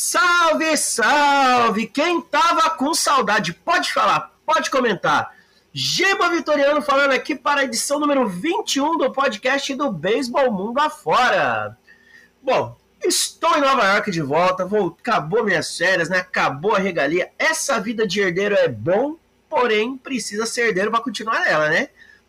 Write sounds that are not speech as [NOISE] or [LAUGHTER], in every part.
Salve, salve! Quem tava com saudade, pode falar, pode comentar. Giba Vitoriano falando aqui para a edição número 21 do podcast do Beisebol Mundo Afora. Bom, estou em Nova York de volta, vou, acabou minhas férias, né? Acabou a regalia. Essa vida de herdeiro é bom, porém precisa ser herdeiro para continuar nela, né?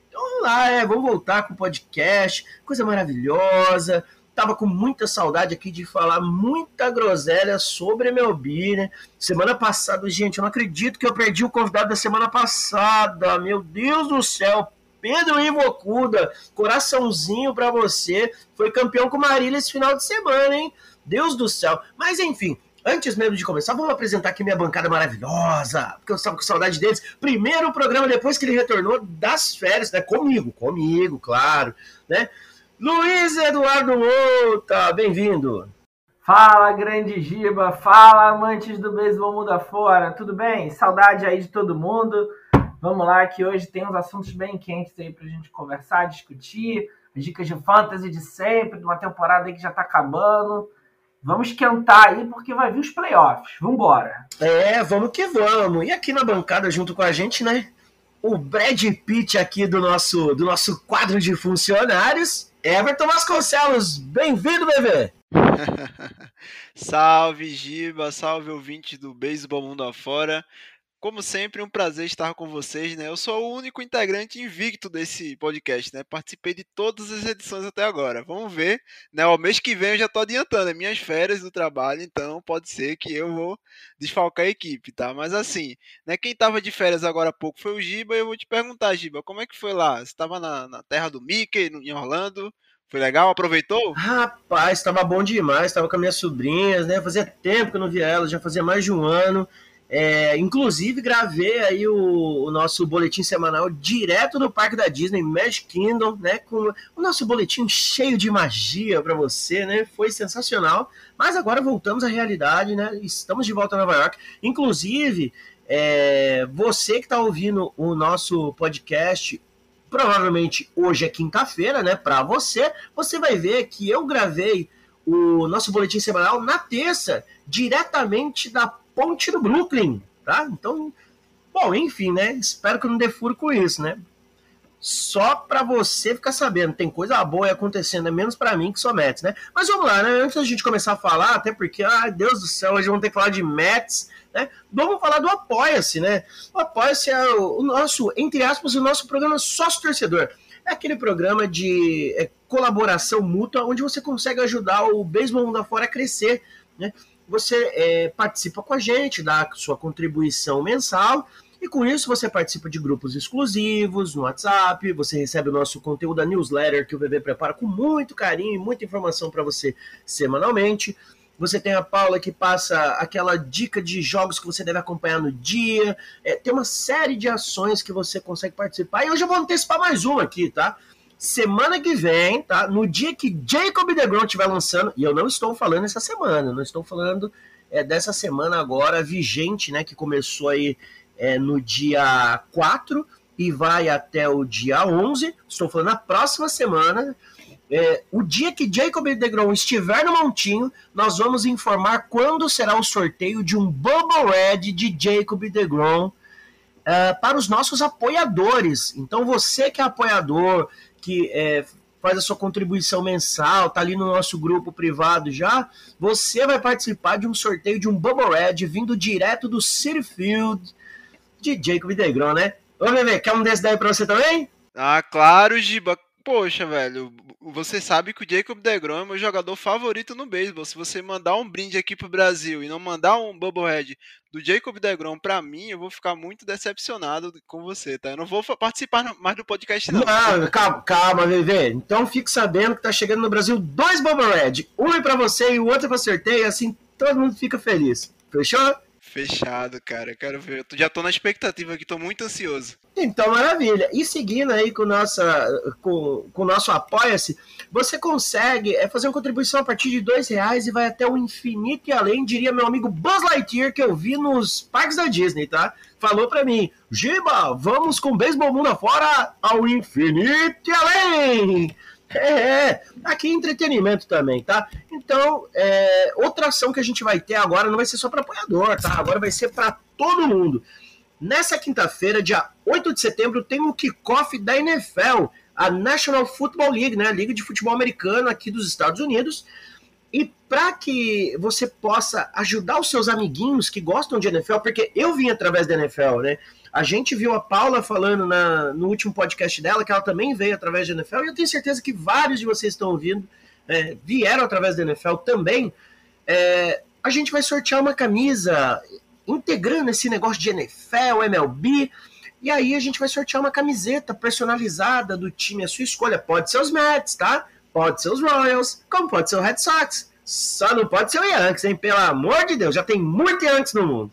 Então lá, é, vamos voltar com o podcast, coisa maravilhosa tava com muita saudade aqui de falar muita groselha sobre meu bi, né? Semana passada, gente, eu não acredito que eu perdi o convidado da semana passada. Meu Deus do céu, Pedro Ivocuda, coraçãozinho para você. Foi campeão com Marília esse final de semana, hein? Deus do céu. Mas enfim, antes mesmo de começar, vamos apresentar aqui minha bancada maravilhosa, porque eu estava com saudade deles. Primeiro programa depois que ele retornou das férias, né? Comigo, comigo, claro, né? Luiz Eduardo Mouta, bem-vindo. Fala, grande Giba, fala, amantes do beisebol mundo afora, tudo bem? Saudade aí de todo mundo. Vamos lá, que hoje tem uns assuntos bem quentes aí pra gente conversar, discutir, as dicas de fantasy de sempre, de uma temporada aí que já tá acabando. Vamos esquentar aí porque vai vir os playoffs. Vambora. É, vamos que vamos. E aqui na bancada junto com a gente, né? O Brad Pitt aqui do nosso, do nosso quadro de funcionários Everton Vasconcelos, bem-vindo, bebê! [LAUGHS] salve, Giba, salve ouvinte do Beisebol Mundo Afora. Como sempre, um prazer estar com vocês, né? Eu sou o único integrante invicto desse podcast, né? Participei de todas as edições até agora. Vamos ver, né? O mês que vem eu já estou adiantando, é minhas férias do trabalho, então pode ser que eu vou desfalcar a equipe, tá? Mas assim, né? Quem estava de férias agora há pouco foi o Giba, e eu vou te perguntar, Giba, como é que foi lá? Você estava na, na terra do Mickey, em Orlando? Foi legal? Aproveitou? Rapaz, estava bom demais. Estava com as minhas sobrinhas, né? Fazia tempo que eu não via elas, já fazia mais de um ano. É, inclusive gravei aí o, o, nosso boletim semanal direto do parque da Disney, Magic Kingdom, né? Com o nosso boletim cheio de magia para você, né? Foi sensacional. Mas agora voltamos à realidade, né? Estamos de volta a Nova York. Inclusive, é, você que está ouvindo o nosso podcast, provavelmente hoje é quinta-feira, né? Para você, você vai ver que eu gravei o nosso boletim semanal na terça, diretamente da ponte do Brooklyn, tá? Então, bom, enfim, né? Espero que eu não dê furo com isso, né? Só para você ficar sabendo, tem coisa boa acontecendo, é menos para mim que sou Mets, né? Mas vamos lá, né? Antes da gente começar a falar, até porque, ai Deus do céu, hoje vamos ter que falar de Mets, né? Vamos falar do Apoia-se, né? O Apoia-se é o, nosso, entre aspas, o nosso programa sócio-torcedor. É aquele programa de é, colaboração mútua onde você consegue ajudar o beisebol mundo afora a crescer, né? Você é, participa com a gente, dá sua contribuição mensal, e com isso você participa de grupos exclusivos no WhatsApp, você recebe o nosso conteúdo da newsletter que o VV prepara com muito carinho e muita informação para você semanalmente. Você tem a Paula que passa aquela dica de jogos que você deve acompanhar no dia. É, tem uma série de ações que você consegue participar. E hoje eu vou antecipar mais uma aqui, tá? Semana que vem, tá? No dia que Jacob DeGrom estiver lançando, e eu não estou falando essa semana, não estou falando é, dessa semana agora vigente, né? Que começou aí é, no dia 4 e vai até o dia 11. Estou falando na próxima semana. É, o dia que Jacob DeGrom estiver no montinho, nós vamos informar quando será o sorteio de um Bubble Red de Jacob DeGrom uh, para os nossos apoiadores. Então, você que é apoiador, que é, faz a sua contribuição mensal, tá ali no nosso grupo privado já, você vai participar de um sorteio de um Bubble Red vindo direto do City Field de Jacob DeGrom, né? Ô, Bebê, quer um desse daí pra você também? Ah, claro, Giba. Poxa, velho, você sabe que o Jacob DeGrom é meu jogador favorito no beisebol. Se você mandar um brinde aqui pro Brasil e não mandar um Bubblehead do Jacob DeGrom pra mim, eu vou ficar muito decepcionado com você, tá? Eu não vou participar mais do podcast, não. Não, calma, calma, Vevê. Então fique sabendo que tá chegando no Brasil dois Bubblehead. Um é pra você e o outro é pra sorteio, assim todo mundo fica feliz. Fechou? Fechado, cara. Quero ver. Eu já tô na expectativa aqui, tô muito ansioso. Então, maravilha. E seguindo aí com, nossa, com, com o nosso Apoia-se, você consegue é, fazer uma contribuição a partir de dois reais e vai até o infinito e além, diria meu amigo Buzz Lightyear, que eu vi nos parques da Disney, tá? Falou pra mim, Giba, vamos com o beisebol mundo afora ao infinito e além! É, é, aqui é entretenimento também, tá? Então, é, outra ação que a gente vai ter agora não vai ser só para apoiador, tá? Agora vai ser para todo mundo. Nessa quinta-feira, dia 8 de setembro, tem o kickoff da NFL, a National Football League, né? A Liga de Futebol Americano aqui dos Estados Unidos. E para que você possa ajudar os seus amiguinhos que gostam de NFL, porque eu vim através da NFL, né? A gente viu a Paula falando na, no último podcast dela que ela também veio através da NFL, e eu tenho certeza que vários de vocês estão ouvindo é, vieram através da NFL também. É, a gente vai sortear uma camisa integrando esse negócio de NFL, MLB, e aí a gente vai sortear uma camiseta personalizada do time, a sua escolha. Pode ser os Mets, tá? Pode ser os Royals, como pode ser o Red Sox. Só não pode ser o Yankees, hein? Pelo amor de Deus, já tem muito Yankees no mundo.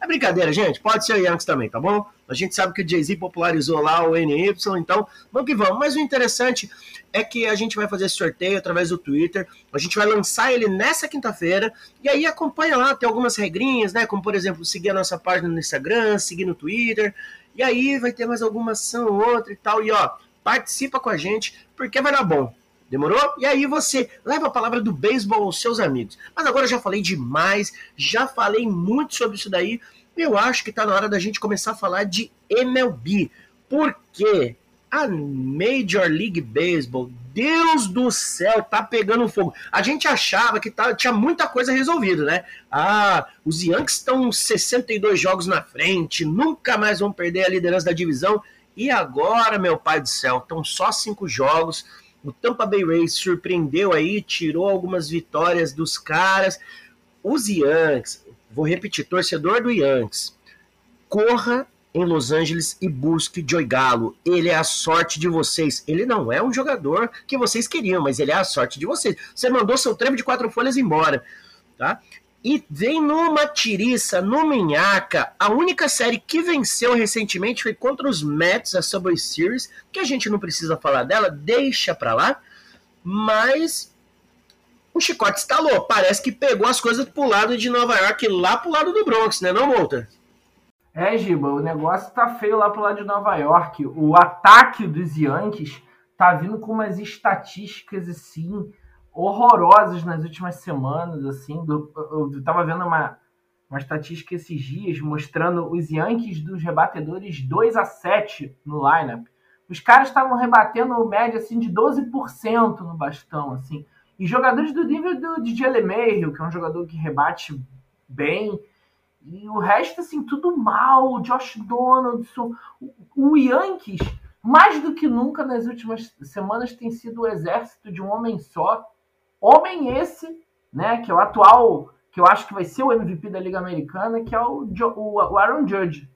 É brincadeira, gente. Pode ser o Yankees também, tá bom? A gente sabe que o Jay-Z popularizou lá o NY, então vamos que vamos. Mas o interessante é que a gente vai fazer esse sorteio através do Twitter. A gente vai lançar ele nessa quinta-feira. E aí acompanha lá, tem algumas regrinhas, né? Como, por exemplo, seguir a nossa página no Instagram, seguir no Twitter. E aí vai ter mais alguma ação ou outra e tal. E ó, participa com a gente, porque vai dar bom. Demorou? E aí você leva a palavra do beisebol aos seus amigos. Mas agora eu já falei demais, já falei muito sobre isso daí. Eu acho que está na hora da gente começar a falar de MLB. Porque a Major League Baseball, Deus do céu, tá pegando fogo. A gente achava que tá, tinha muita coisa resolvida, né? Ah, os Yankees estão 62 jogos na frente, nunca mais vão perder a liderança da divisão. E agora, meu pai do céu, estão só cinco jogos o Tampa Bay Rays surpreendeu aí, tirou algumas vitórias dos caras. Os Yankees, vou repetir, torcedor do Yankees, corra em Los Angeles e busque Joey Galo. Ele é a sorte de vocês. Ele não é um jogador que vocês queriam, mas ele é a sorte de vocês. Você mandou seu trevo de quatro folhas embora, tá? E vem numa tiriça, no minhaca. A única série que venceu recentemente foi contra os Mets, a Subway Series, que a gente não precisa falar dela, deixa pra lá. Mas o chicote estalou. Parece que pegou as coisas pro lado de Nova York, lá pro lado do Bronx, né, não, Walter? É, Giba, o negócio tá feio lá pro lado de Nova York. O ataque dos Yankees tá vindo com umas estatísticas assim horrorosas nas últimas semanas, assim. Do, eu estava vendo uma, uma estatística esses dias mostrando os Yankees dos rebatedores 2 a 7 no lineup. Os caras estavam rebatendo média assim de 12% no bastão, assim. E jogadores do nível do DJ LeMahieu, que é um jogador que rebate bem, e o resto assim tudo mal, o Josh Donaldson, o Yankees mais do que nunca nas últimas semanas tem sido o exército de um homem só Homem esse, né, que é o atual, que eu acho que vai ser o MVP da Liga Americana, que é o, o Aaron Judge.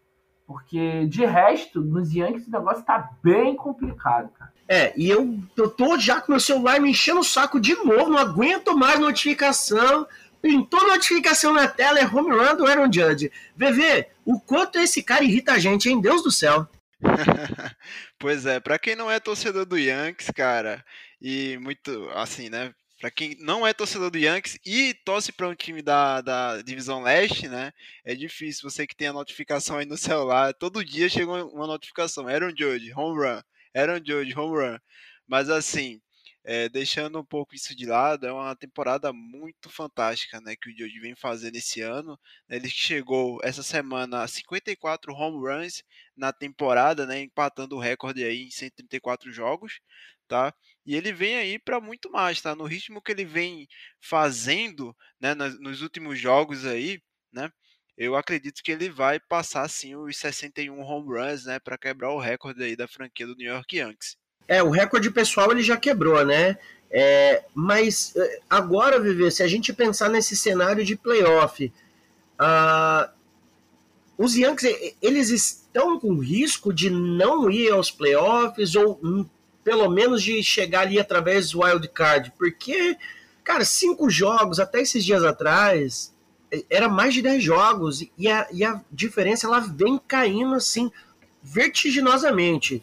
Porque de resto, nos Yankees o negócio tá bem complicado, cara. É, e eu, eu tô já com meu celular me enchendo o saco de novo, não aguento mais notificação. Pintou notificação na tela, é home run do Aaron Judge. VV, o quanto esse cara irrita a gente, hein? Deus do céu. [LAUGHS] pois é, para quem não é torcedor do Yankees, cara, e muito assim, né? Para quem não é torcedor do Yankees e torce para um time da, da divisão leste, né? É difícil. Você que tem a notificação aí no celular, todo dia chega uma notificação. Aaron Judge, home run. Aaron Judge, home run. Mas assim, é, deixando um pouco isso de lado, é uma temporada muito fantástica, né? Que o Judge vem fazendo esse ano. Ele chegou essa semana a 54 home runs na temporada, né? Empatando o recorde aí em 134 jogos, tá? E ele vem aí para muito mais, tá? No ritmo que ele vem fazendo, né, nos últimos jogos aí, né? Eu acredito que ele vai passar sim os 61 home runs, né, para quebrar o recorde aí da franquia do New York Yankees. É, o recorde pessoal ele já quebrou, né? É, mas é, agora, Viver, se a gente pensar nesse cenário de playoff, uh, os Yankees eles estão com risco de não ir aos playoffs ou pelo menos de chegar ali através do wild card, porque, cara, cinco jogos até esses dias atrás era mais de dez jogos e a, e a diferença ela vem caindo assim vertiginosamente.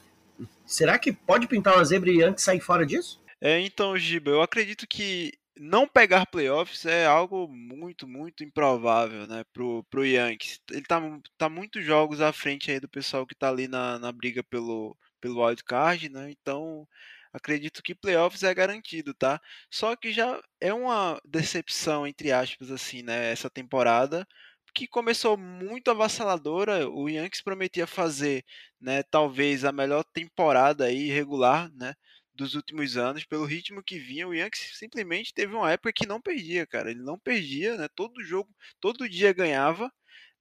Será que pode pintar uma zebra e antes sair fora disso? É, então, Giba, eu acredito que não pegar playoffs é algo muito, muito improvável, né, pro, pro Yankees. Ele tá, tá muitos jogos à frente aí do pessoal que tá ali na, na briga pelo, pelo wildcard, né? Então acredito que playoffs é garantido, tá? Só que já é uma decepção, entre aspas, assim, né? Essa temporada, que começou muito avassaladora. O Yankees prometia fazer, né, talvez a melhor temporada aí regular, né, dos últimos anos, pelo ritmo que vinha. O Yankees simplesmente teve uma época que não perdia, cara. Ele não perdia, né? Todo jogo, todo dia ganhava,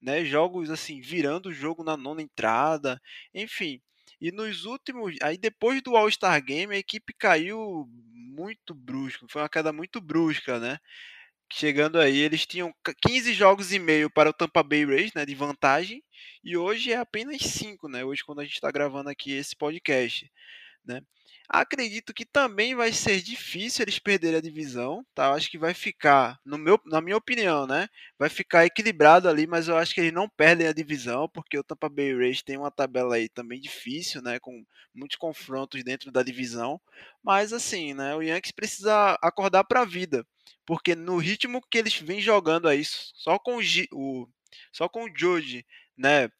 né? Jogos assim, virando o jogo na nona entrada, enfim. E nos últimos, aí depois do All-Star Game, a equipe caiu muito brusco, foi uma queda muito brusca, né? Chegando aí, eles tinham 15 jogos e meio para o Tampa Bay Rays, né, de vantagem, e hoje é apenas 5, né? Hoje quando a gente está gravando aqui esse podcast, né? Acredito que também vai ser difícil eles perderem a divisão, tá? Eu acho que vai ficar, no meu, na minha opinião, né? Vai ficar equilibrado ali, mas eu acho que eles não perdem a divisão, porque o Tampa Bay Rays tem uma tabela aí também difícil, né? Com muitos confrontos dentro da divisão. Mas assim, né? O Yankees precisa acordar para a vida, porque no ritmo que eles vêm jogando aí, só com o, só com o George, né?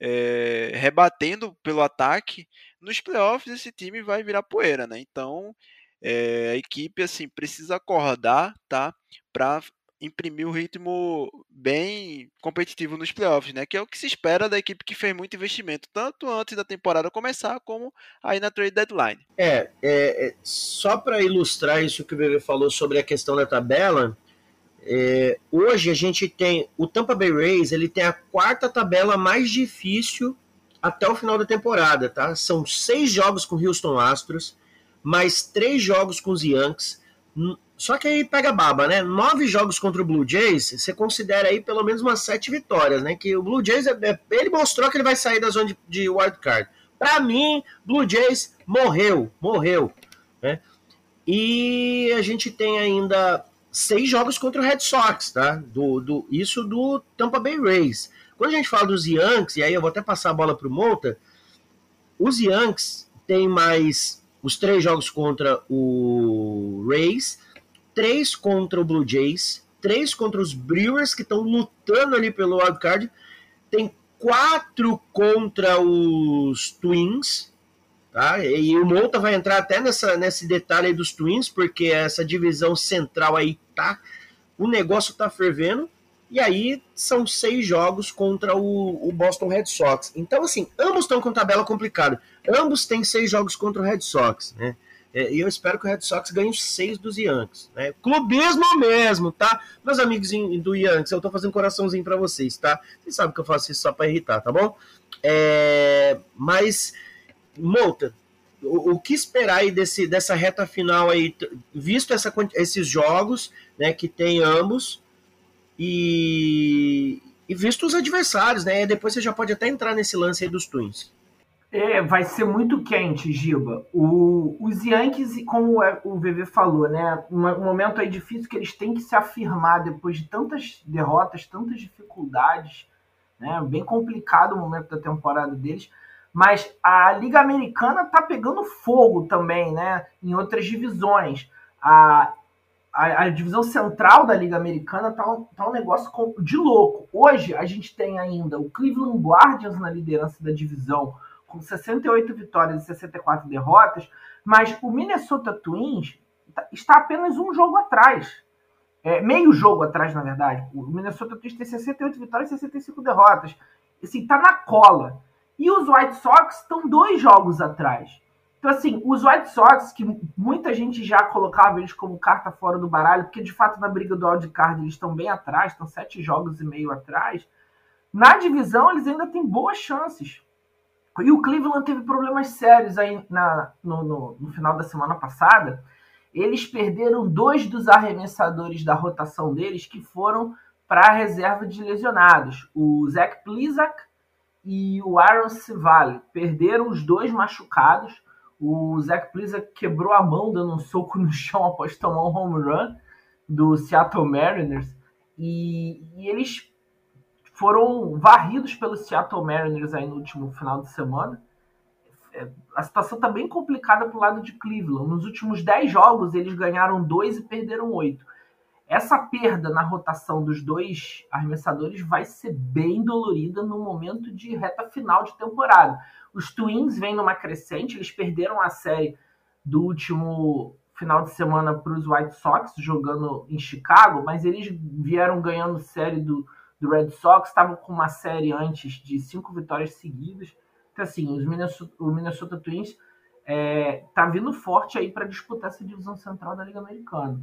É, rebatendo pelo ataque, nos playoffs esse time vai virar poeira, né? Então é, a equipe assim precisa acordar, tá? Para imprimir um ritmo bem competitivo nos playoffs, né? Que é o que se espera da equipe que fez muito investimento, tanto antes da temporada começar, como aí na trade deadline. É, é, é só para ilustrar isso que o Bebê falou sobre a questão da tabela, é, hoje a gente tem o Tampa Bay Rays, ele tem a quarta tabela mais difícil até o final da temporada, tá? São seis jogos com Houston Astros, mais três jogos com os Yankees. Só que aí pega baba, né? Nove jogos contra o Blue Jays, você considera aí pelo menos umas sete vitórias, né? Que o Blue Jays, é, é, ele mostrou que ele vai sair da zona de, de wild card. Para mim, Blue Jays morreu, morreu, né? E a gente tem ainda seis jogos contra o Red Sox, tá? Do, do, isso do Tampa Bay Rays. Quando a gente fala dos Yankees, e aí eu vou até passar a bola para o Monta, os Yankees têm mais os três jogos contra o Rays, três contra o Blue Jays, três contra os Brewers, que estão lutando ali pelo wildcard, tem quatro contra os Twins, tá? E o Monta vai entrar até nessa, nesse detalhe aí dos Twins, porque essa divisão central aí tá, o negócio tá fervendo. E aí são seis jogos contra o, o Boston Red Sox. Então, assim, ambos estão com tabela complicada. Ambos têm seis jogos contra o Red Sox, né? É, e eu espero que o Red Sox ganhe seis dos Yankees. Né? Clubismo mesmo, tá? Meus amigos do Yankees, eu tô fazendo coraçãozinho para vocês, tá? Vocês sabem que eu faço isso só para irritar, tá bom? É, mas, Mouta, o, o, que esperar aí desse, dessa reta final aí, visto essa, esses jogos, né, que tem ambos, e, e visto os adversários, né? Depois você já pode até entrar nesse lance aí dos Twins. É, vai ser muito quente, Giba. O, os Yankees, como o VV falou, né? Um, um, momento aí difícil que eles têm que se afirmar depois de tantas derrotas, tantas dificuldades, né? Bem complicado o momento da temporada deles. Mas a Liga Americana tá pegando fogo também, né? Em outras divisões. A a, a, divisão central da Liga Americana tá um, tá um negócio de louco. Hoje a gente tem ainda o Cleveland Guardians na liderança da divisão, com 68 vitórias e 64 derrotas, mas o Minnesota Twins tá, está apenas um jogo atrás. É, meio jogo atrás, na verdade. O Minnesota Twins tem 68 vitórias e 65 derrotas. Assim, tá na cola. E os White Sox estão dois jogos atrás. Então, assim, os White Sox, que muita gente já colocava eles como carta fora do baralho, porque de fato na briga do wildcard eles estão bem atrás, estão sete jogos e meio atrás. Na divisão eles ainda têm boas chances. E o Cleveland teve problemas sérios aí na, no, no, no final da semana passada. Eles perderam dois dos arremessadores da rotação deles que foram para a reserva de lesionados. O Zach Plizak e o Aaron Civale. Perderam os dois machucados o Zach Pliza quebrou a mão dando um soco no [LAUGHS] chão após tomar um home run do Seattle Mariners. E, e eles foram varridos pelo Seattle Mariners aí no último final de semana. É, a situação está bem complicada para o lado de Cleveland. Nos últimos 10 jogos, eles ganharam 2 e perderam 8 essa perda na rotação dos dois arremessadores vai ser bem dolorida no momento de reta final de temporada. Os Twins vêm numa crescente, eles perderam a série do último final de semana para os White Sox, jogando em Chicago, mas eles vieram ganhando série do, do Red Sox, estavam com uma série antes de cinco vitórias seguidas. Então, assim, os Minnesota, o Minnesota Twins é, tá vindo forte aí para disputar essa divisão central da Liga Americana.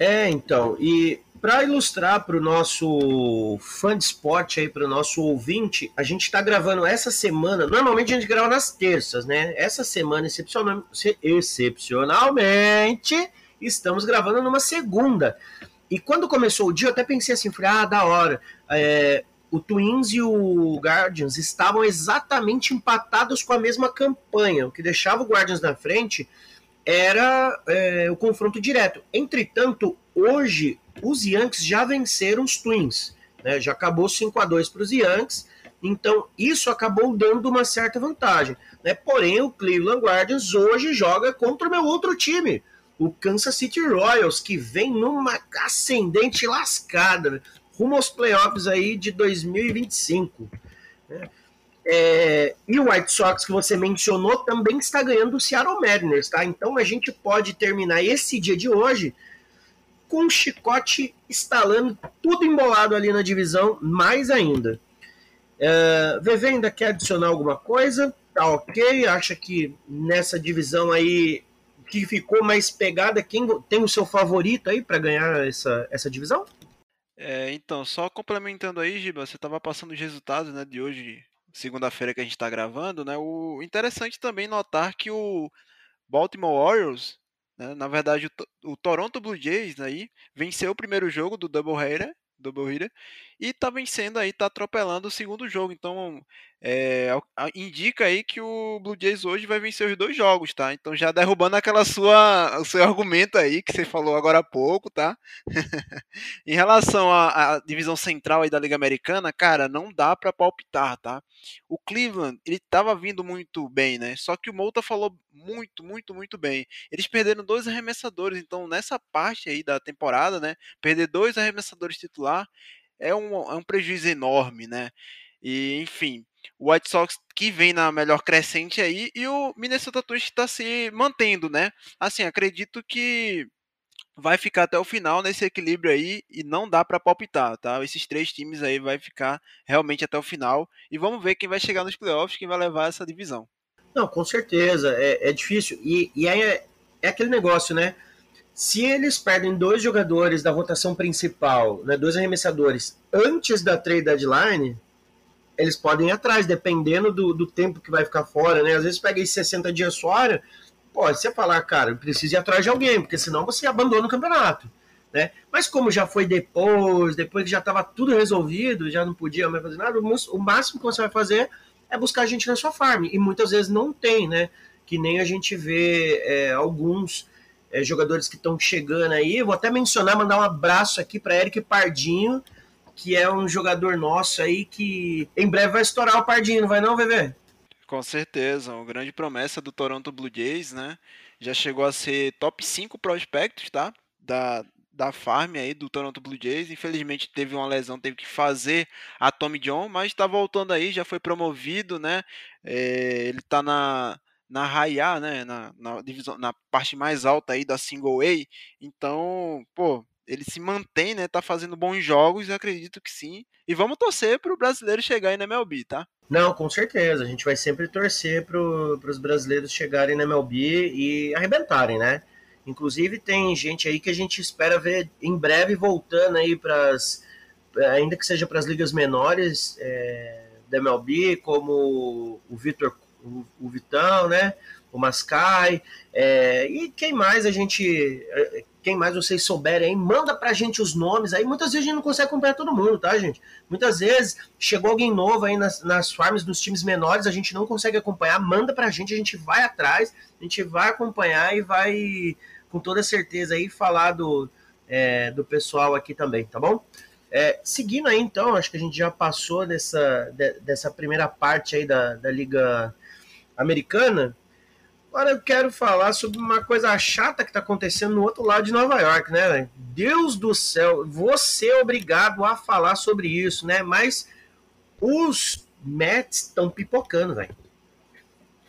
É, então, e para ilustrar para o nosso fã de esporte aí, para o nosso ouvinte, a gente está gravando essa semana. Normalmente a gente grava nas terças, né? Essa semana, excepcional, excepcionalmente, estamos gravando numa segunda. E quando começou o dia, eu até pensei assim, falei, ah, da hora. É, o Twins e o Guardians estavam exatamente empatados com a mesma campanha, o que deixava o Guardians na frente era é, o confronto direto. Entretanto, hoje os Yankees já venceram os Twins, né? já acabou 5 a 2 para os Yankees, então isso acabou dando uma certa vantagem. Né? Porém, o Cleveland Guardians hoje joga contra o meu outro time, o Kansas City Royals, que vem numa ascendente lascada, né? rumo aos playoffs aí de 2025. Né? É, e o White Sox que você mencionou também está ganhando o Seattle Mariners, tá? Então a gente pode terminar esse dia de hoje com o chicote estalando, tudo embolado ali na divisão, mais ainda. É, ainda quer adicionar alguma coisa? Tá ok? Acha que nessa divisão aí que ficou mais pegada, quem tem o seu favorito aí para ganhar essa, essa divisão? É, então, só complementando aí, Giba, você estava passando os resultados né, de hoje segunda-feira que a gente está gravando, né? O interessante também notar que o Baltimore Orioles, né, na verdade o, o, Toronto Blue Jays aí venceu o primeiro jogo do Double Header, Double Header e tá vencendo aí, tá atropelando o segundo jogo. Então é, indica aí que o Blue Jays hoje vai vencer os dois jogos, tá? Então já derrubando aquela sua o seu argumento aí que você falou agora há pouco, tá? [LAUGHS] em relação à, à, divisão central aí da Liga Americana, cara, não dá para palpitar, tá? O Cleveland, ele tava vindo muito bem, né? Só que o Mouta falou muito, muito, muito bem. Eles perderam dois arremessadores, então nessa parte aí da temporada, né? Perder dois arremessadores titular é um, é um prejuízo enorme, né? E, enfim, o White Sox que vem na melhor crescente aí e o Minnesota Twins está se mantendo, né? Assim, acredito que vai ficar até o final nesse equilíbrio aí e não dá para palpitar, tá? Esses três times aí vai ficar realmente até o final e vamos ver quem vai chegar nos playoffs, quem vai levar essa divisão. Não, com certeza, é, é difícil e, e aí é, é aquele negócio, né? Se eles perdem dois jogadores da rotação principal, né, dois arremessadores, antes da trade deadline, eles podem ir atrás, dependendo do, do tempo que vai ficar fora, né? Às vezes pega aí 60 dias fora, pode você falar, cara, precisa ir atrás de alguém, porque senão você abandona o campeonato. Né? Mas como já foi depois, depois que já estava tudo resolvido, já não podia mais fazer nada, o máximo que você vai fazer é buscar gente na sua farm. E muitas vezes não tem, né? Que nem a gente vê é, alguns é, jogadores que estão chegando aí. Vou até mencionar, mandar um abraço aqui para Eric Pardinho, que é um jogador nosso aí que em breve vai estourar o Pardinho, não vai não, VV? Com certeza, uma grande promessa do Toronto Blue Jays, né? Já chegou a ser top 5 prospectos, tá? Da, da farm aí do Toronto Blue Jays. Infelizmente teve uma lesão, teve que fazer a Tommy John, mas está voltando aí, já foi promovido, né? É, ele está na na High A, né, na, na, divisão, na parte mais alta aí da Single A. Então, pô, ele se mantém, né? Tá fazendo bons jogos, acredito que sim. E vamos torcer para o brasileiro chegar aí na MLB, tá? Não, com certeza. A gente vai sempre torcer para os brasileiros chegarem na MLB e arrebentarem, né? Inclusive tem gente aí que a gente espera ver em breve voltando aí para as, ainda que seja para as ligas menores é, da MLB, como o Vitor, o, Vitão, né? O Mascai, é, e quem mais a gente quem mais vocês souberem aí, manda pra gente os nomes aí. Muitas vezes a gente não consegue acompanhar todo mundo, tá, gente? Muitas vezes chegou alguém novo aí nas, nas farms dos times menores, a gente não consegue acompanhar, manda pra gente, a gente vai atrás, a gente vai acompanhar e vai, com toda certeza, aí falar do, é, do pessoal aqui também, tá bom? É, seguindo aí, então, acho que a gente já passou dessa, de, dessa primeira parte aí da, da Liga Americana. Agora eu quero falar sobre uma coisa chata que está acontecendo no outro lado de Nova York, né? Deus do céu, você é obrigado a falar sobre isso, né? Mas os Mets estão pipocando, velho.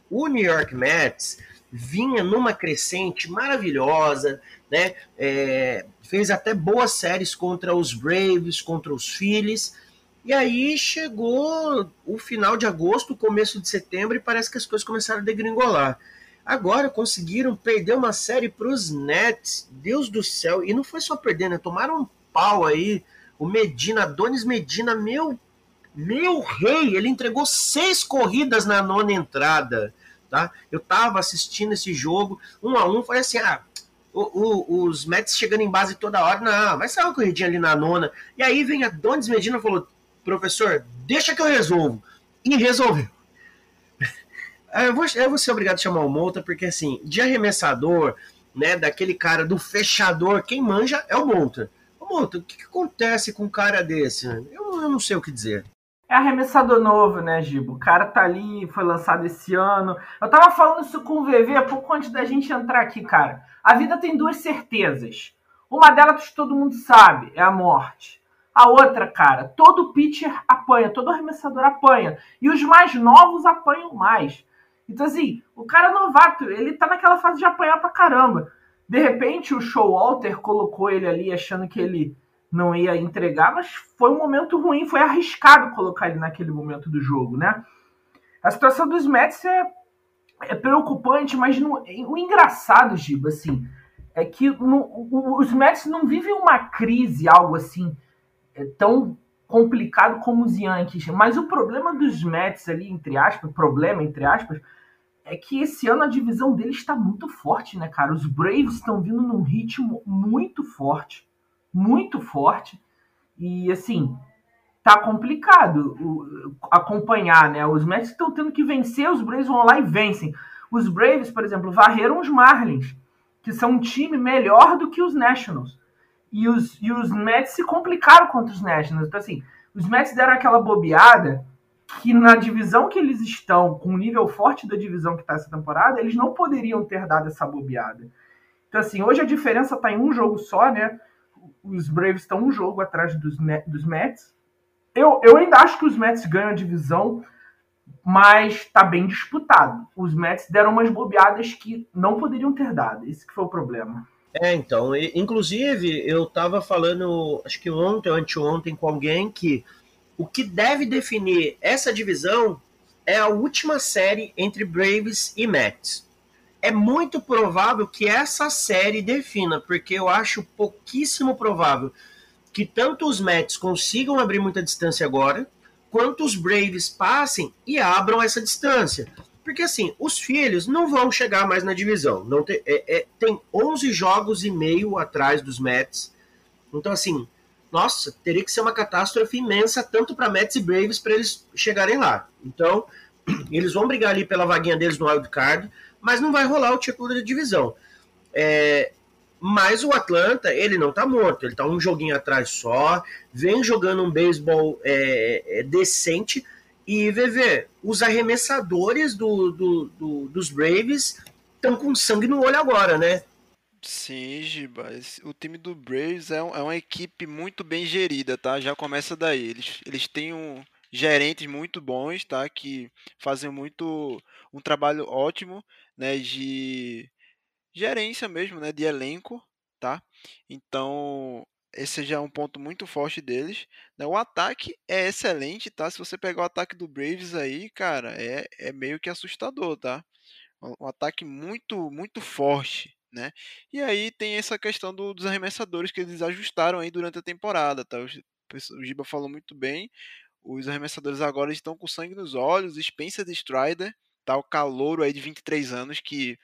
O New York Mets vinha numa crescente maravilhosa, né? É, fez até boas séries contra os Braves, contra os Phillies. E aí chegou o final de agosto, começo de setembro, e parece que as coisas começaram a degringolar. Agora conseguiram perder uma série para os Nets, Deus do céu, e não foi só perder, né? Tomaram um pau aí. O Medina, Donis Medina, meu, meu rei, ele entregou seis corridas na nona entrada tá? Eu tava assistindo esse jogo, um a um, falei assim, ah, o, o, os Mets chegando em base toda hora, não, vai sair uma corridinha ali na nona. E aí vem a Donis Medina e falou, professor, deixa que eu resolvo. E resolveu. Eu vou, eu vou ser obrigado a chamar o Monta, porque assim, de arremessador, né, daquele cara do fechador, quem manja é o Monta. Ô Monta, o que, que acontece com um cara desse? Eu, eu não sei o que dizer. É arremessador novo, né, Gibo? O cara tá ali, foi lançado esse ano. Eu tava falando isso com o VV pouco antes da gente entrar aqui, cara. A vida tem duas certezas. Uma delas todo mundo sabe, é a morte. A outra, cara, todo pitcher apanha, todo arremessador apanha. E os mais novos apanham mais. Então, assim, o cara novato, ele tá naquela fase de apanhar pra caramba. De repente, o Showalter colocou ele ali achando que ele não ia entregar, mas foi um momento ruim, foi arriscado colocar ele naquele momento do jogo, né? A situação dos Mets é, é preocupante, mas não, o engraçado, Giba, assim, é que no, os Mets não vivem uma crise, algo assim, é, tão complicado como os Yankees. Mas o problema dos Mets ali, entre aspas, problema, entre aspas, é que esse ano a divisão deles está muito forte, né, cara? Os Braves estão vindo num ritmo muito forte muito forte. E assim, tá complicado o, acompanhar, né? Os Mets estão tendo que vencer, os Braves vão lá e vencem. Os Braves, por exemplo, varreram os Marlins, que são um time melhor do que os Nationals. E os, e os Mets se complicaram contra os Nationals. Então, assim, os Mets deram aquela bobeada que na divisão que eles estão, com o nível forte da divisão que está essa temporada, eles não poderiam ter dado essa bobeada. Então, assim, hoje a diferença está em um jogo só, né? os Braves estão um jogo atrás dos, dos Mets. Eu, eu ainda acho que os Mets ganham a divisão, mas está bem disputado. Os Mets deram umas bobeadas que não poderiam ter dado. Esse que foi o problema. É, então, inclusive eu estava falando, acho que ontem ou anteontem com alguém que o que deve definir essa divisão é a última série entre Braves e Mets é muito provável que essa série defina, porque eu acho pouquíssimo provável que tanto os Mets consigam abrir muita distância agora, quanto os Braves passem e abram essa distância. Porque assim, os filhos não vão chegar mais na divisão. Não tem, é, é, tem 11 jogos e meio atrás dos Mets. Então assim, nossa, teria que ser uma catástrofe imensa tanto para Mets e Braves para eles chegarem lá. Então, [CLEARS THROAT] eles vão brigar ali pela vaguinha deles no wild card mas não vai rolar o título da divisão. É, mas o Atlanta, ele não tá morto, ele tá um joguinho atrás só, vem jogando um beisebol é, é, decente. E, VV, os arremessadores do, do, do dos Braves estão com sangue no olho agora, né? Sim, Giba. O time do Braves é, um, é, uma equipe muito bem gerida, tá? Já começa daí. Eles, eles têm um, gerentes muito bons, tá? Que fazem muito um trabalho ótimo, né? De gerência mesmo, né? De elenco, tá? Então esse já é um ponto muito forte deles. Né? O ataque é excelente, tá? Se você pegar o ataque do Braves aí, cara, é, é meio que assustador, tá? Um ataque muito, muito forte, né? E aí tem essa questão do, dos arremessadores que eles ajustaram aí durante a temporada, tá? O, o Giba falou muito bem. Os arremessadores agora estão com sangue nos olhos. Spencer Strider, tá o calouro aí de 23 anos, que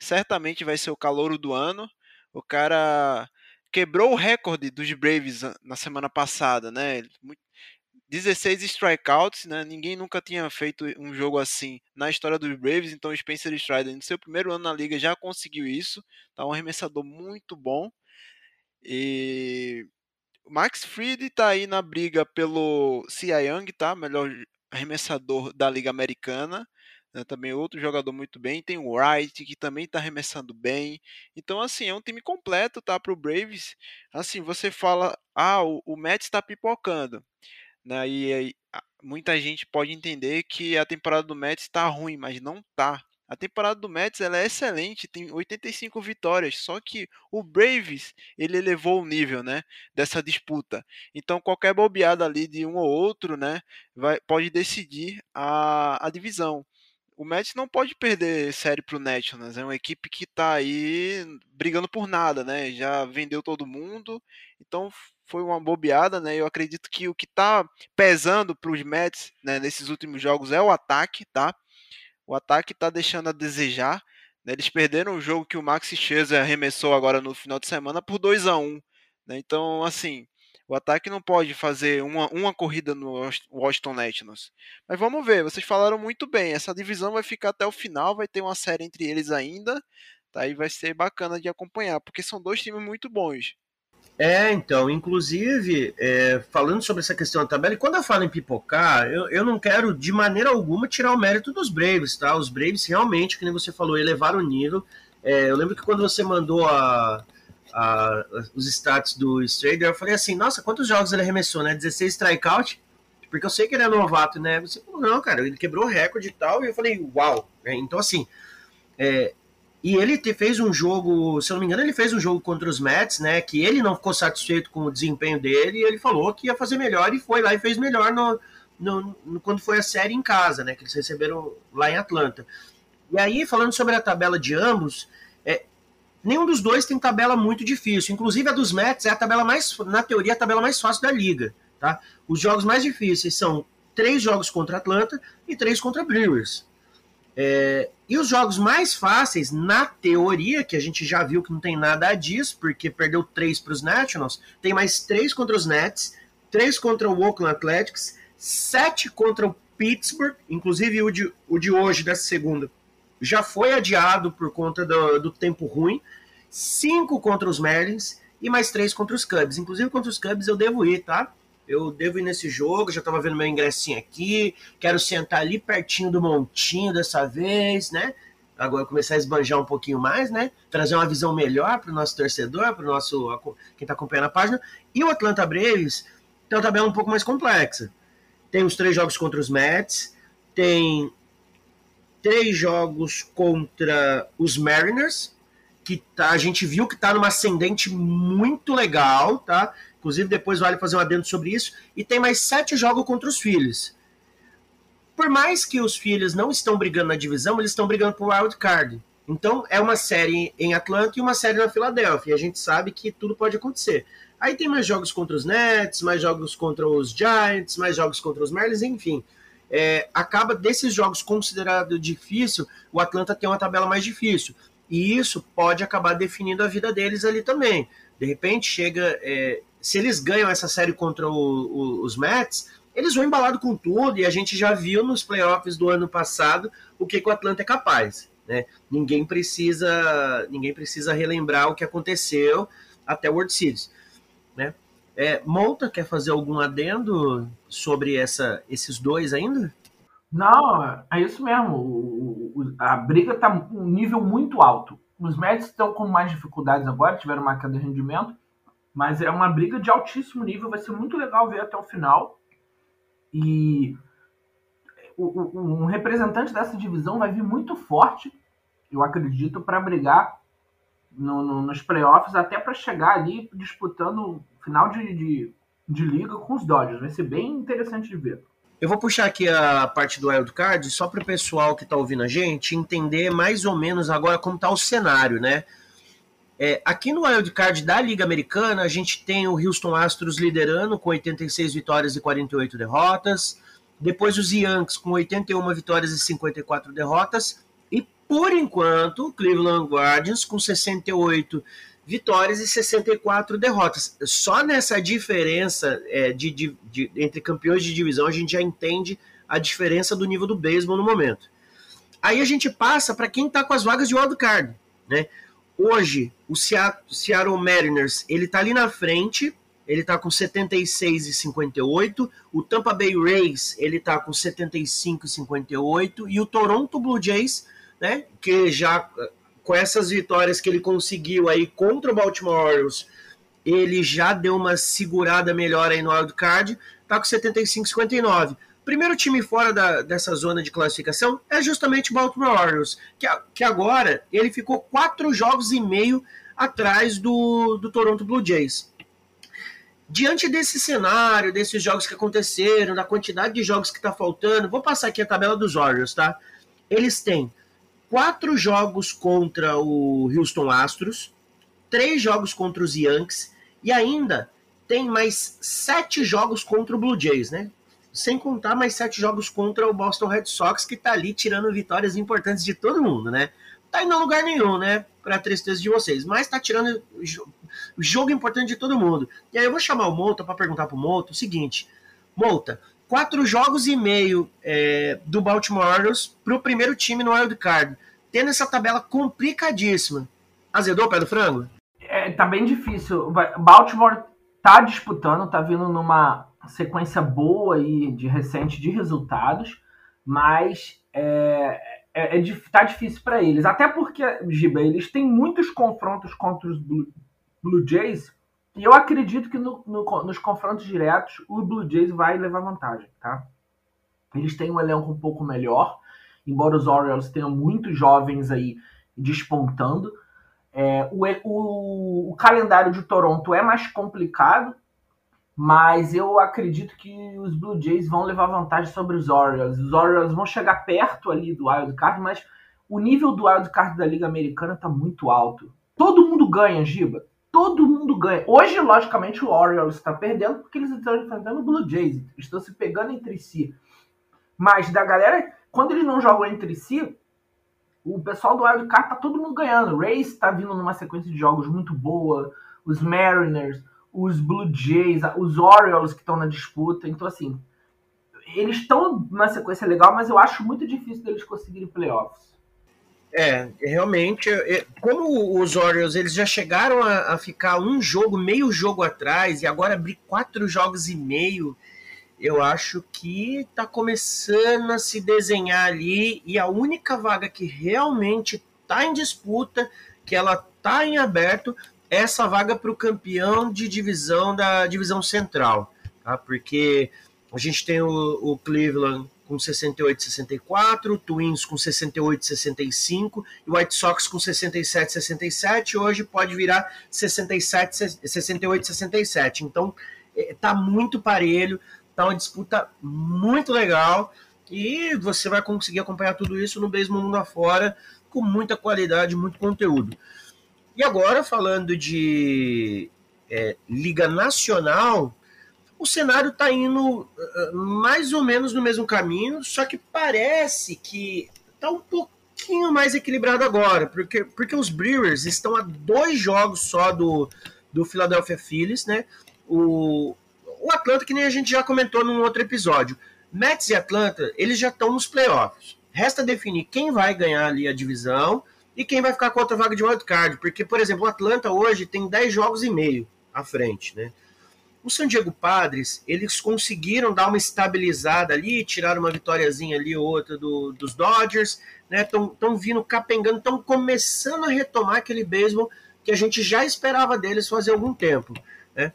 certamente vai ser o calouro do ano. O cara quebrou o recorde dos Braves na semana passada, né? 16 strikeouts, né? Ninguém nunca tinha feito um jogo assim na história dos Braves, então o Spencer Strider, no seu primeiro ano na liga, já conseguiu isso. Tá um arremessador muito bom. E Max Fried tá aí na briga pelo Cy Young, tá? Melhor arremessador da Liga Americana. Né? Também outro jogador muito bem. Tem o Wright, que também tá arremessando bem. Então, assim, é um time completo, tá? Pro Braves. Assim, você fala, ah, o, o Mets tá pipocando. Né? E aí, muita gente pode entender que a temporada do Mets tá ruim, mas não tá. A temporada do Mets ela é excelente, tem 85 vitórias, só que o Braves ele elevou o nível, né, dessa disputa. Então qualquer bobeada ali de um ou outro, né, vai, pode decidir a, a divisão. O Mets não pode perder série para o Nationals, é uma equipe que está aí brigando por nada, né? Já vendeu todo mundo, então foi uma bobeada, né? Eu acredito que o que está pesando para os Mets né, nesses últimos jogos é o ataque, tá? O ataque está deixando a desejar. Né? Eles perderam o jogo que o Max Scherzer arremessou agora no final de semana por 2 a 1 né? Então, assim, o ataque não pode fazer uma, uma corrida no Washington Nationals. Mas vamos ver, vocês falaram muito bem. Essa divisão vai ficar até o final, vai ter uma série entre eles ainda. Tá? E vai ser bacana de acompanhar, porque são dois times muito bons. É, então, inclusive, é, falando sobre essa questão da tabela, e quando eu falo em pipocar, eu, eu não quero de maneira alguma tirar o mérito dos Braves, tá? Os Braves realmente, como você falou, elevaram o nível. É, eu lembro que quando você mandou a, os stats do Strader, eu falei assim, nossa, quantos jogos ele arremessou, né? 16 strikeout? Porque eu sei que ele é novato, né? Você falou, não, cara, ele quebrou recorde e tal, e eu falei, uau! É, então, assim, é, e ele te, fez um jogo, se eu não me engano, ele fez um jogo contra os Mets, né? Que ele não ficou satisfeito com o desempenho dele, e ele falou que ia fazer melhor, e foi lá e fez melhor no, no, no, quando foi a série em casa, né? Que eles receberam lá em Atlanta. E aí, falando sobre a tabela de ambos, Nenhum dos dois tem tabela muito difícil. Inclusive a dos Mets é a tabela mais, na teoria, a tabela mais fácil da liga. Tá? Os jogos mais difíceis são três jogos contra Atlanta e três contra Brewers. É, e os jogos mais fáceis, na teoria, que a gente já viu que não tem nada disso, porque perdeu três para os Nationals, tem mais três contra os Nets, três contra o Oakland Athletics, sete contra o Pittsburgh, inclusive o de, o de hoje, dessa segunda, já foi adiado por conta do, do tempo ruim. Cinco contra os Marlins e mais três contra os Cubs. Inclusive contra os Cubs eu devo ir, tá? Eu devo ir nesse jogo, já estava vendo meu ingressinho aqui, quero sentar ali pertinho do montinho dessa vez, né? Agora começar a esbanjar um pouquinho mais, né? Trazer uma visão melhor para o nosso torcedor, para o nosso quem está acompanhando a página. E o Atlanta Braves tem uma tabela um pouco mais complexa. Tem os três jogos contra os Mets, tem três jogos contra os Mariners, que tá, a gente viu que está numa ascendente muito legal, tá? Inclusive, depois vale fazer um adendo sobre isso. E tem mais sete jogos contra os Phillies. Por mais que os Phillies não estão brigando na divisão, eles estão brigando por wild card. Então, é uma série em Atlanta e uma série na Filadélfia. E a gente sabe que tudo pode acontecer. Aí tem mais jogos contra os Nets, mais jogos contra os Giants, mais jogos contra os Marlins, enfim é, acaba desses jogos considerados difícil, o Atlanta tem uma tabela mais difícil. E isso pode acabar definindo a vida deles ali também. De repente chega. É, se eles ganham essa série contra o, o, os Mets, eles vão embalado com tudo, e a gente já viu nos playoffs do ano passado o que, que o Atlanta é capaz. Né? Ninguém precisa ninguém precisa relembrar o que aconteceu até o World Series. Né? É, Monta quer fazer algum adendo sobre essa, esses dois ainda? Não, é isso mesmo. O, o, a briga está um nível muito alto. Os Mets estão com mais dificuldades agora, tiveram uma queda de rendimento, mas é uma briga de altíssimo nível. Vai ser muito legal ver até o final. E o, um representante dessa divisão vai vir muito forte, eu acredito, para brigar no, no, nos playoffs, até para chegar ali disputando final de, de, de, liga com os Dodgers. Vai ser bem interessante de ver. Eu vou puxar aqui a parte do Wild Card só para o pessoal que está ouvindo a gente entender mais ou menos agora como está o cenário, né? É, aqui no Wild Card da Liga Americana, a gente tem o Houston Astros liderando com 86 vitórias e 48 derrotas. Depois os Yankees com 81 vitórias e 54 derrotas. Por enquanto, Cleveland Guardians com 68 vitórias e 64 derrotas. Só nessa diferença é, de, de, de, entre campeões de divisão a gente já entende a diferença do nível do beisebol no momento. Aí a gente passa para quem está com as vagas de wildcard. Né? Hoje, o Seattle Mariners ele está ali na frente, ele está com 76 e 58. O Tampa Bay Rays ele está com 75 e 58 e o Toronto Blue Jays, né, que já com essas vitórias que ele conseguiu aí contra o Baltimore Orioles, ele já deu uma segurada melhor aí no wild card, tá com 75,59. primeiro time fora da, dessa zona de classificação é justamente o Baltimore Orioles, que, que agora ele ficou quatro jogos e meio atrás do, do Toronto Blue Jays. Diante desse cenário, desses jogos que aconteceram, da quantidade de jogos que está faltando, vou passar aqui a tabela dos Orioles, tá? Eles têm quatro jogos contra o Houston Astros, três jogos contra os Yankees e ainda tem mais sete jogos contra o Blue Jays, né? Sem contar mais sete jogos contra o Boston Red Sox, que tá ali tirando vitórias importantes de todo mundo, né? Tá indo a lugar nenhum, né? Pra tristeza de vocês, mas tá tirando jogo importante de todo mundo. E aí eu vou chamar o Mouta para perguntar pro Mouta o seguinte: Mouta, quatro jogos e meio é, do Baltimore Orioles pro primeiro time no Wild Card, tendo essa tabela complicadíssima. Azedou o pé do frango? É, tá bem difícil. Baltimore tá disputando, tá vindo numa sequência boa aí de recente de resultados, mas é, é, é tá difícil para eles. Até porque, Giba, eles têm muitos confrontos contra os Blue, Blue Jays e eu acredito que no, no, nos confrontos diretos o Blue Jays vai levar vantagem, tá? Eles têm um elenco um pouco melhor, embora os Orioles tenham muitos jovens aí despontando, é, o, o, o, calendário de Toronto é mais complicado, mas eu acredito que os Blue Jays vão levar vantagem sobre os Orioles. Os Orioles vão chegar perto ali do Wild Card, mas o nível do Wild Card da Liga Americana está muito alto. Todo mundo ganha, Giba. Todo mundo ganha. Hoje, logicamente, o Orioles está perdendo porque eles estão enfrentando o Blue Jays. Estão se pegando entre si. Mas da galera, quando eles não jogam entre si, o pessoal do Wild Card tá todo mundo ganhando. O Rays tá vindo numa sequência de jogos muito boa. Os Mariners, os Blue Jays, os Orioles que estão na disputa. Então, assim, eles estão numa sequência legal, mas eu acho muito difícil deles conseguirem playoffs. É, realmente, como os Orioles eles já chegaram a, a, ficar um jogo, meio jogo atrás, e agora abrir quatro jogos e meio, eu acho que está começando a se desenhar ali e a única vaga que realmente está em disputa, que ela está em aberto, é essa vaga para o campeão de divisão da divisão central, tá? Porque a gente tem o, o Cleveland com 68 64, o Twins com 68 65 e White Sox com 67 67, hoje pode virar 67 68 67. Então, está muito parelho Tá uma disputa muito legal e você vai conseguir acompanhar tudo isso no Beisebol Mundo Afora com muita qualidade, muito conteúdo. E agora, falando de é, Liga Nacional, o cenário está indo uh, mais ou menos no mesmo caminho, só que parece que está um pouquinho mais equilibrado agora, porque, porque os Brewers estão a dois jogos só do, do Philadelphia Phillies, né? O, o Atlanta, que nem a gente já comentou num outro episódio. Mets e Atlanta, eles já estão nos playoffs. Resta definir quem vai ganhar ali a divisão e quem vai ficar com outra vaga de wildcard. Porque, por exemplo, o Atlanta hoje tem 10 jogos e meio à frente, né? O San Diego Padres, eles conseguiram dar uma estabilizada ali, tirar uma vitóriazinha ali ou outra do, dos Dodgers, né? Estão vindo capengando, estão começando a retomar aquele beisebol que a gente já esperava deles fazer algum tempo, né?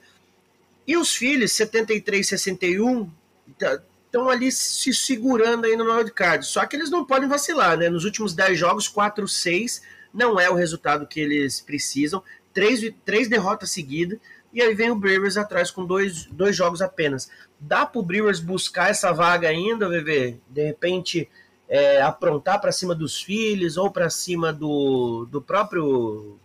E os filhos, 73, 61, estão ali se segurando aí no wildcard. Só que eles não podem vacilar, né? Nos últimos 10 jogos, 4, 6 não é o resultado que eles precisam. Três, três derrotas seguidas. E aí vem o Brewers atrás com dois, dois jogos apenas. Dá para o Brewers buscar essa vaga ainda, VV? De repente é, aprontar para cima dos filhos ou para cima do, do próprio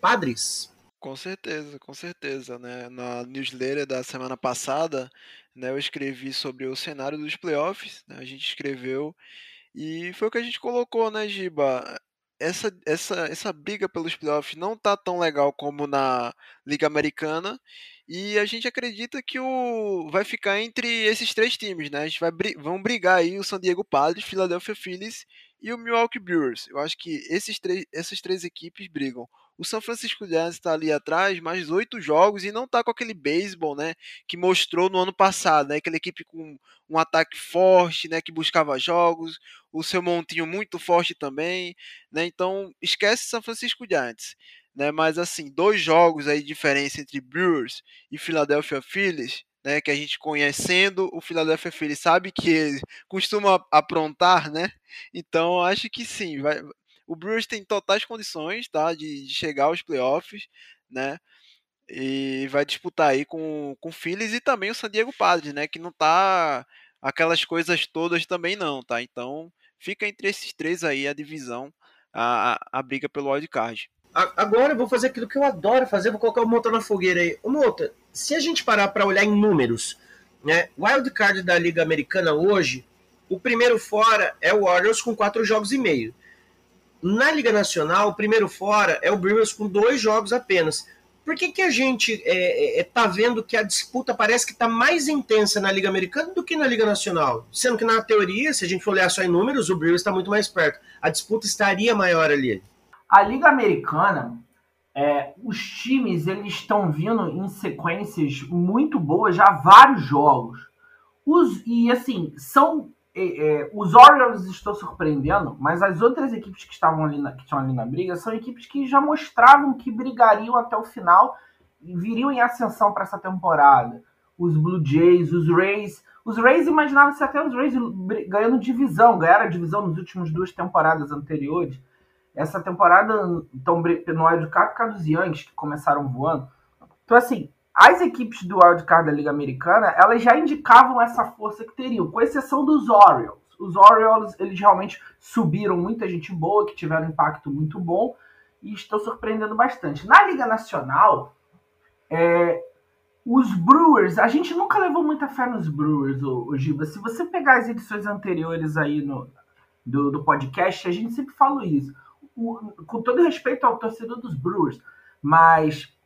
Padres? Com certeza, com certeza, né? Na newsletter da semana passada, né, eu escrevi sobre o cenário dos playoffs, né? A gente escreveu e foi o que a gente colocou, né, Giba? Essa, essa, essa briga pelos playoffs não tá tão legal como na Liga Americana e a gente acredita que o vai ficar entre esses três times, né? A gente vai vão brigar aí o San Diego Padres, Philadelphia Phillies e o Milwaukee Brewers. Eu acho que esses três, essas três equipes brigam. O San Francisco Giants está ali atrás, mais oito jogos e não está com aquele beisebol, né, que mostrou no ano passado, né, aquela equipe com um ataque forte, né, que buscava jogos, o seu montinho muito forte também, né, então esquece San Francisco Giants, né, mas assim dois jogos aí diferença entre Brewers e Philadelphia Phillies, né, que a gente conhecendo o Philadelphia Phillies sabe que ele costuma aprontar, né? Então acho que sim, vai, o Brewers tem totais condições, tá, de, de chegar aos playoffs, né? E vai disputar aí com, com o Phillies e também o San Diego Padres, né? Que não tá aquelas coisas todas também não, tá? Então fica entre esses três aí a divisão, a, a, a briga pelo wildcard. Agora eu vou fazer aquilo que eu adoro fazer, vou colocar o Mota na fogueira aí. O Mota, se a gente parar para olhar em números, né? Wildcard da Liga Americana hoje, o primeiro fora é o Orioles com quatro jogos e meio. Na Liga Nacional, o primeiro fora é o Brewers com dois jogos apenas. Por que, que a gente está é, é, tá vendo que a disputa parece que está mais intensa na Liga Americana do que na Liga Nacional? Sendo que na teoria, se a gente olhar só em números, o Brewers está muito mais perto. A disputa estaria maior ali. A Liga Americana, é, os times eles estão vindo em sequências muito boas já vários jogos. Os, e assim, são é, os Orioles estão surpreendendo, mas as outras equipes que estavam ali na, que estão ali na briga são equipes que já mostravam que brigariam até o final e viriam em ascensão para essa temporada. Os Blue Jays, os Rays. Os Rays imaginavam-se até os Rays ganhando divisão, ganharam a divisão nas últimas duas temporadas anteriores. Essa temporada estão no wildcard por causa dos Yankees, que começaram voando. Então, assim, as equipes do wildcard da Liga Americana, elas já indicavam essa força que teriam, com exceção dos Orioles. Os Orioles, eles realmente subiram muita gente boa, que tiveram um impacto muito bom, e estão surpreendendo bastante. Na Liga Nacional, é, os Brewers, a gente nunca levou muita fé nos Brewers, o, Giba. Se você pegar as edições anteriores aí no, do, do podcast, a gente sempre fala isso. O, com todo respeito ao torcedor dos Brewers, mas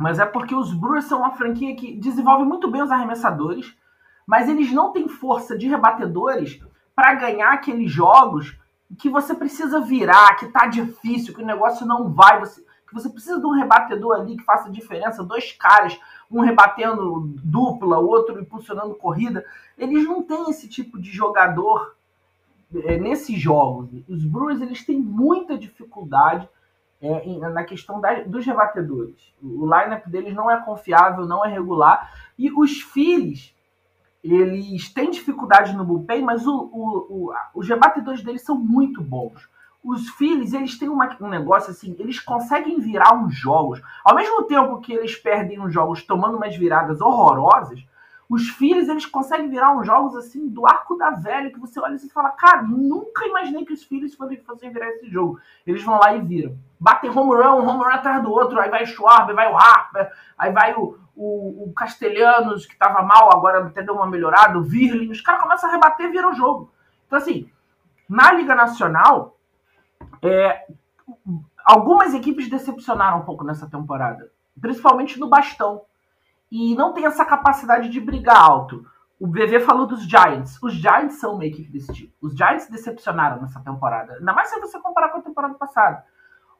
mas é porque os Brewers são uma franquia que desenvolve muito bem os arremessadores, mas eles não têm força de rebatedores para ganhar aqueles jogos que você precisa virar, que tá difícil, que o negócio não vai, você, que você precisa de um rebatedor ali que faça diferença, dois caras, um rebatendo dupla, outro impulsionando corrida. Eles não têm esse tipo de jogador é, nesses jogos. Os Brewers eles têm muita dificuldade é, na questão da, dos rebatedores. O lineup deles não é confiável, não é regular. E os Phillies, eles têm dificuldade no bullpen, mas o, o, o, os rebatedores deles são muito bons. Os Phillies, eles têm uma, um negócio assim, eles conseguem virar uns jogos. Ao mesmo tempo que eles perdem os jogos tomando umas viradas horrorosas, os Phillies, eles conseguem virar uns jogos assim do arco da velha, que você olha e fala, cara, nunca imaginei que os Phillies fossem virar esse jogo. Eles vão lá e viram. Batem home run, home run atrás do outro, aí vai o Schwab, vai o Harper, aí vai o, o, o Castelhanos, que tava mal, agora até deu uma melhorada, o Virling, os caras começam a rebater e viram o jogo. Então, assim, na Liga Nacional, é, algumas equipes decepcionaram um pouco nessa temporada, principalmente no bastão e não tem essa capacidade de brigar alto. O BV falou dos Giants. Os Giants são uma equipe desse tipo. Os Giants decepcionaram nessa temporada. Ainda mais se você comparar com a temporada passada.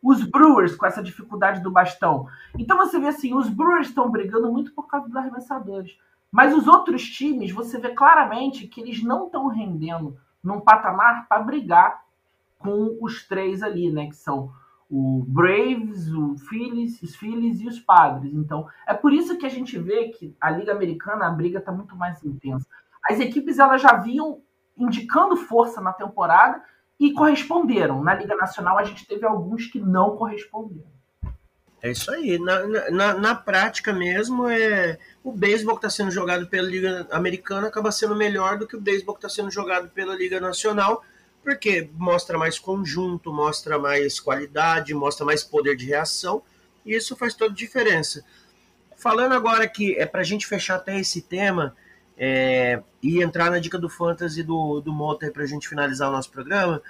Os Brewers com essa dificuldade do bastão. Então você vê assim, os Brewers estão brigando muito por causa dos arremessadores. Mas os outros times, você vê claramente que eles não estão rendendo num patamar para brigar com os três ali, né? Que são o Braves, o Phillies, os Phillies e os Padres. Então, é por isso que a gente vê que a Liga Americana, a briga está muito mais intensa. As equipes elas já vinham indicando força na temporada e corresponderam. Na Liga Nacional, a gente teve alguns que não corresponderam. É isso aí. Na, na, na prática mesmo, é o beisebol que está sendo jogado pela Liga Americana acaba sendo melhor do que o beisebol que está sendo jogado pela Liga Nacional porque mostra mais conjunto, mostra mais qualidade, mostra mais poder de reação, e isso faz toda a diferença. Falando agora que é para a gente fechar até esse tema é, e entrar na dica do Fantasy do, do Mota para a gente finalizar o nosso programa,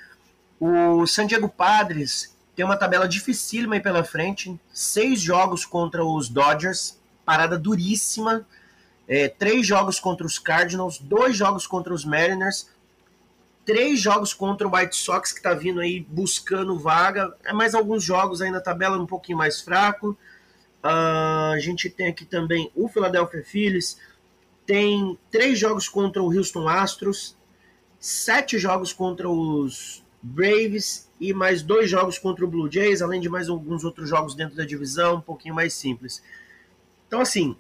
o San Diego Padres tem uma tabela dificílima aí pela frente, seis jogos contra os Dodgers, parada duríssima, é, três jogos contra os Cardinals, dois jogos contra os Mariners, três jogos contra o White Sox, que está vindo aí buscando vaga. É mais alguns jogos aí na tabela um pouquinho mais fraco. Uh, a gente tem aqui também o Philadelphia Phillies. Tem três jogos contra o Houston Astros, sete jogos contra os Braves e mais dois jogos contra o Blue Jays, além de mais alguns outros jogos dentro da divisão, um pouquinho mais simples. Então, assim,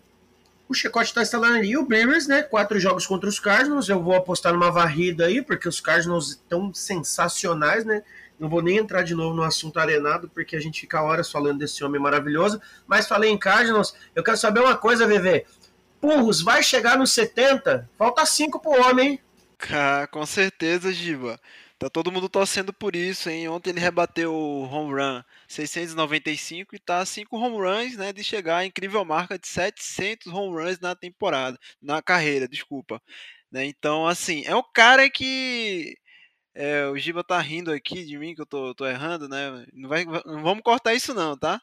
O Chicote está instalando ali o Brewers, né? Quatro jogos contra os Cardinals. Eu vou apostar numa varrida aí, porque os Cardinals estão sensacionais, né? Não vou nem entrar de novo no assunto arenado, porque a gente fica horas falando desse homem maravilhoso. Mas falei em Cardinals, eu quero saber uma coisa, VV. Purros, vai chegar nos 70? Falta 5 pro homem, hein? Ah, com certeza, Giba. Tá todo mundo torcendo por isso, hein? Ontem ele rebateu o home run 695 e tá a 5 home runs, né, de chegar à incrível marca de 700 home runs na temporada, na carreira, desculpa. Né? Então, assim, é um cara que é, o Giba tá rindo aqui de mim que eu tô, tô errando, né? Não, vai, não vamos cortar isso não, tá?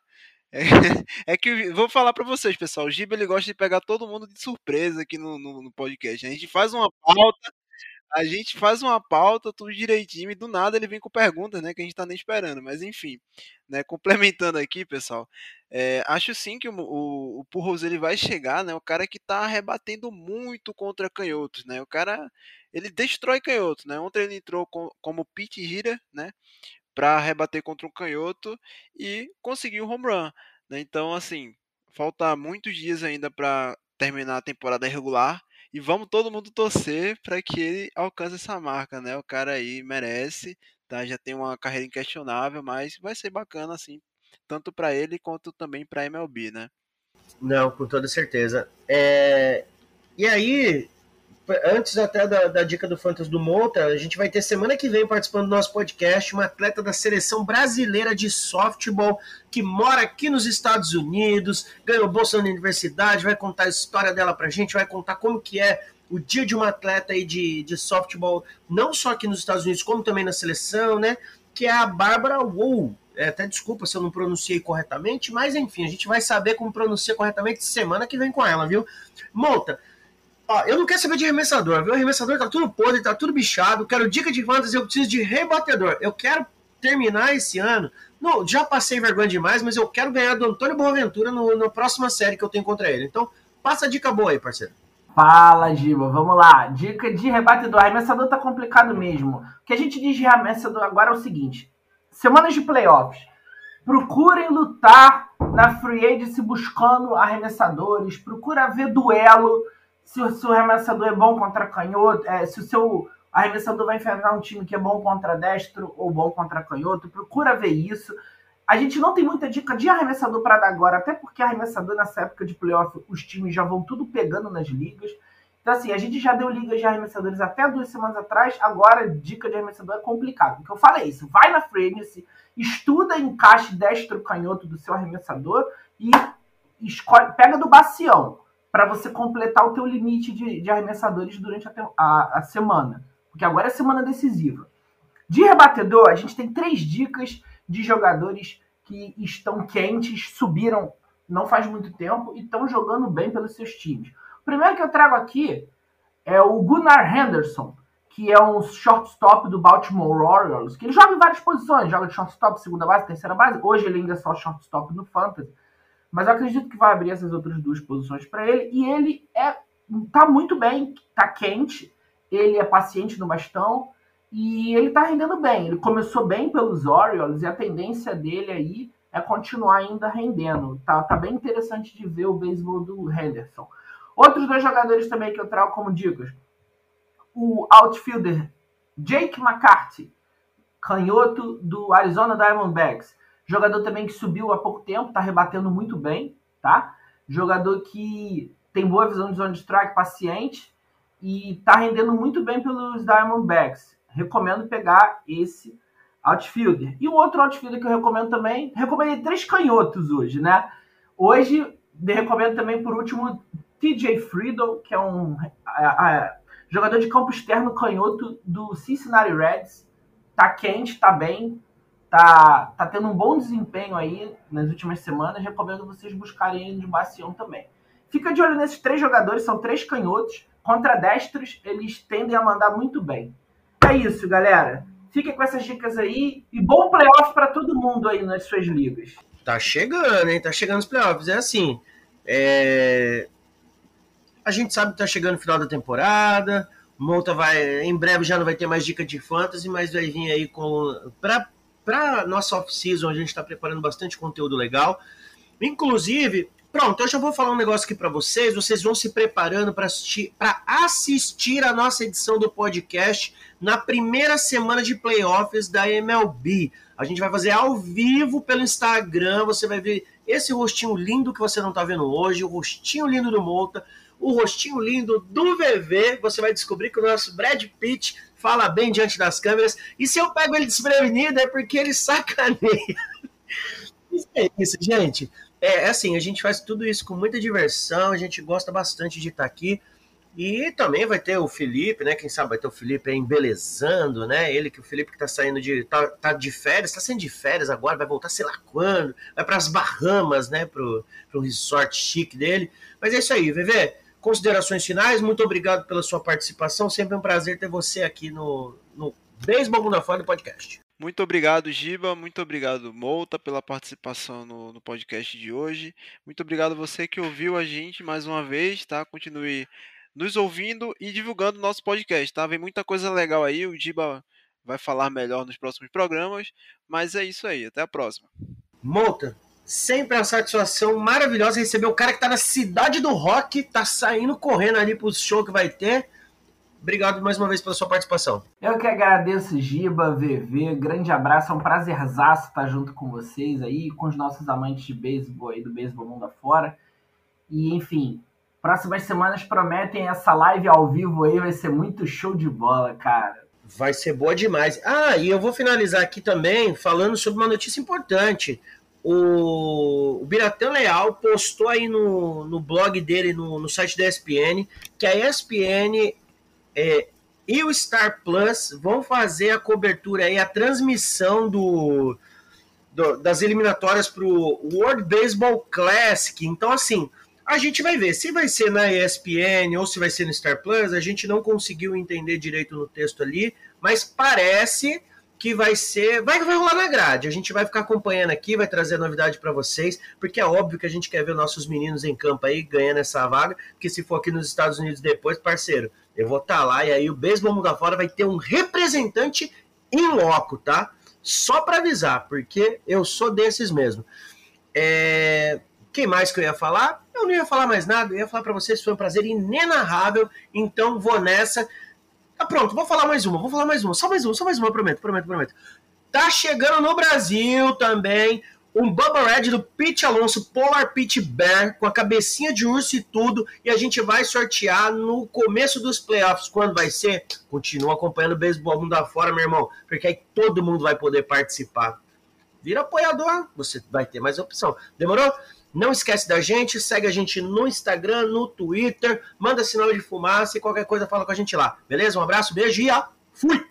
É, [LAUGHS] é, que vou falar para vocês, pessoal. O Giba ele gosta de pegar todo mundo de surpresa aqui no, no, no podcast. A gente faz uma pauta a gente faz uma pauta, tudo direitinho, e do nada ele vem com perguntas, né, que a gente tá nem esperando. Mas enfim, né, complementando aqui, pessoal, é, acho sim que o, o, o Purros ele vai chegar, né, o cara que tá rebatendo muito contra canhotos, né, o cara, ele destrói canhotos, né, ontem ele entrou com, como pit hitter, né, para rebater contra um canhoto e conseguiu o home run, né, então assim, falta muitos dias ainda para terminar a temporada regular, e vamos todo mundo torcer para que ele alcance essa marca, né? O cara aí merece, tá? Já tem uma carreira inquestionável, mas vai ser bacana assim, tanto para ele quanto também para MLB, né? Não, com toda certeza. É... E aí, antes até da, da, dica do Fantas do Monta, a gente vai ter semana que vem participando do nosso podcast uma atleta da seleção brasileira de softball que mora aqui nos Estados Unidos, ganhou bolsa na universidade, vai contar a história dela pra gente, vai contar como que é o dia de uma atleta aí de, de softball, não só aqui nos Estados Unidos, como também na seleção, né? Que é a Bárbara Wou. É, até desculpa se eu não pronunciei corretamente, mas enfim, a gente vai saber como pronunciar corretamente semana que vem com ela, viu? Monta, Ó, eu não quero saber de arremessador? O arremessador tá tudo podre, tá tudo bichado. Quero dica de fantasy, eu preciso de rebatedor. Eu quero terminar esse ano. Não, já passei vergonha demais, mas eu quero ganhar do Antônio Boaventura no, na próxima série que eu tenho contra ele. Então, passa a dica boa aí, parceiro. Fala, Giba. Vamos lá. Dica de rebatedor. Arremessador tá complicado mesmo. O que a gente diz de arremessador agora é o seguinte: semanas de playoffs. Procurem lutar na free agency buscando arremessadores. Procura ver duelo se, o, se o arremessador é bom contra canhoto, é, se o seu arremessador vai enfrentar um time que é bom contra destro ou bom contra canhoto, procura ver isso. A gente não tem muita dica de arremessador para dar agora, até porque arremessador nessa época de playoff, os times já vão tudo pegando nas ligas. Então, assim, a gente já deu ligas de arremessadores até duas semanas atrás, agora dica de arremessador é complicado. O que eu falei é isso, vai na free estuda encaixe destro canhoto do seu arremessador e escolhe, pega do bacião para você completar o teu limite de, de arremessadores durante a, a, a, semana. Porque agora é semana decisiva. De rebatedor, a gente tem três dicas de jogadores que estão quentes, subiram não faz muito tempo e estão jogando bem pelos seus times. O primeiro que eu trago aqui é o Gunnar Henderson, que é um shortstop do Baltimore Orioles, que ele joga em várias posições, joga de shortstop, segunda base, terceira base. Hoje ele ainda é só shortstop no Fantasy mas eu acredito que vai abrir essas outras duas posições para ele. E ele é tá muito bem, tá quente, ele é paciente no bastão e ele tá rendendo bem. Ele começou bem pelos Orioles e a tendência dele aí é continuar ainda rendendo. Tá, tá bem interessante de ver o beisebol do Henderson. Outros dois jogadores também que eu trago como dicas. O outfielder Jake McCarthy, canhoto do Arizona Diamondbacks. Jogador também que subiu há pouco tempo, tá rebatendo muito bem, tá? Jogador que tem boa visão de zona de strike, paciente e tá rendendo muito bem pelos Diamondbacks. Recomendo pegar esse outfielder. E o outro outfielder que eu recomendo também, recomendei três canhotos hoje, né? Hoje recomendo também por último TJ Friedel, que é um jogador de campo externo canhoto do Cincinnati Reds. Tá quente, tá bem, tá, tá tendo um bom desempenho aí nas últimas semanas. Recomendo vocês buscarem ele de bacião também. Fica de olho nesses três jogadores, são três canhotos. Contra destros, eles tendem a mandar muito bem. É isso, galera. Fiquem com essas dicas aí e bom playoff para todo mundo aí nas suas ligas. Tá chegando, hein? Tá chegando os playoffs. É assim, é... a gente sabe que tá chegando o final da temporada. Monta vai, em breve já não vai ter mais dica de fantasy, mas vai vir aí com para para nossa off-season, a gente está preparando bastante conteúdo legal. Inclusive, pronto, eu já vou falar um negócio aqui para vocês. Vocês vão se preparando para assistir, assistir a nossa edição do podcast na primeira semana de playoffs da MLB. A gente vai fazer ao vivo pelo Instagram. Você vai ver esse rostinho lindo que você não está vendo hoje, o rostinho lindo do Molta, o rostinho lindo do VV. Você vai descobrir que o nosso Brad Pitt fala bem diante das câmeras. E se eu pego ele desprevenido é porque ele sacaneia. [LAUGHS] Isso é isso, gente. É, é assim, a gente faz tudo isso com muita diversão, a gente gosta bastante de estar aqui. E também vai ter o Felipe, né? Quem sabe vai ter o Felipe embelezando, né? Ele que o Felipe que tá saindo de. tá, tá de férias, tá saindo de férias agora, vai voltar sei lá quando, vai para as Bahamas, né? Pro, pro resort chique dele. Mas é isso aí, VV. Considerações finais, muito obrigado pela sua participação. Sempre um prazer ter você aqui no, no Beisebol Mundo Fora do podcast. Muito obrigado, Giba. Muito obrigado, Mouta, pela participação no, no, podcast de hoje. Muito obrigado você que ouviu a gente mais uma vez, tá? Continue nos ouvindo e divulgando nosso podcast, tá? Vem muita coisa legal aí, o Diba vai falar melhor nos próximos programas, mas é isso aí, até a próxima. Mouta, sempre uma satisfação maravilhosa receber o cara que tá na cidade do rock, tá saindo correndo ali pro show que vai ter. Obrigado mais uma vez pela sua participação. Eu que agradeço, Giba, VV, grande abraço, é um prazerzaço estar junto com vocês aí, com os nossos amantes de beisebol aí, do beisebol mundo afora. E, enfim, Próximas semanas prometem essa live ao vivo aí, vai ser muito show de bola, cara. Vai ser boa demais. Ah, e eu vou finalizar aqui também falando sobre uma notícia importante. O, o Biratã Leal postou aí no, no blog dele, no, no site da ESPN, que a ESPN é, e o Star Plus vão fazer a cobertura aí, a transmissão do, do das eliminatórias para o World Baseball Classic. Então, assim, a gente vai ver se vai ser na ESPN ou se vai ser no Star Plus. A gente não conseguiu entender direito no texto ali, mas parece que vai ser, vai, vai rolar na grade. A gente vai ficar acompanhando aqui, vai trazer novidade para vocês, porque é óbvio que a gente quer ver nossos meninos em campo aí ganhando essa vaga, porque se for aqui nos Estados Unidos depois, parceiro, eu vou estar tá lá e aí o Beisebol Mundo Fora vai ter um representante em loco, tá? Só para avisar, porque eu sou desses mesmo. É... Quem mais que eu ia falar? Eu não ia falar mais nada, eu ia falar para vocês, foi um prazer inenarrável, então vou nessa. Tá pronto, vou falar mais uma, vou falar mais uma, só mais uma, só mais uma, prometo, prometo, prometo. Tá chegando no Brasil também um Bubba Red do Pete Alonso, Polar Pit Bear, com a cabecinha de urso e tudo, e a gente vai sortear no começo dos playoffs. Quando vai ser? Continua acompanhando o beisebol mundo afora, meu irmão, porque aí todo mundo vai poder participar. Vira apoiador, você vai ter mais opção. Demorou? Não esquece da gente, segue a gente no Instagram, no Twitter, manda sinal de fumaça e qualquer coisa fala com a gente lá. Beleza? Um abraço, beijo e fui!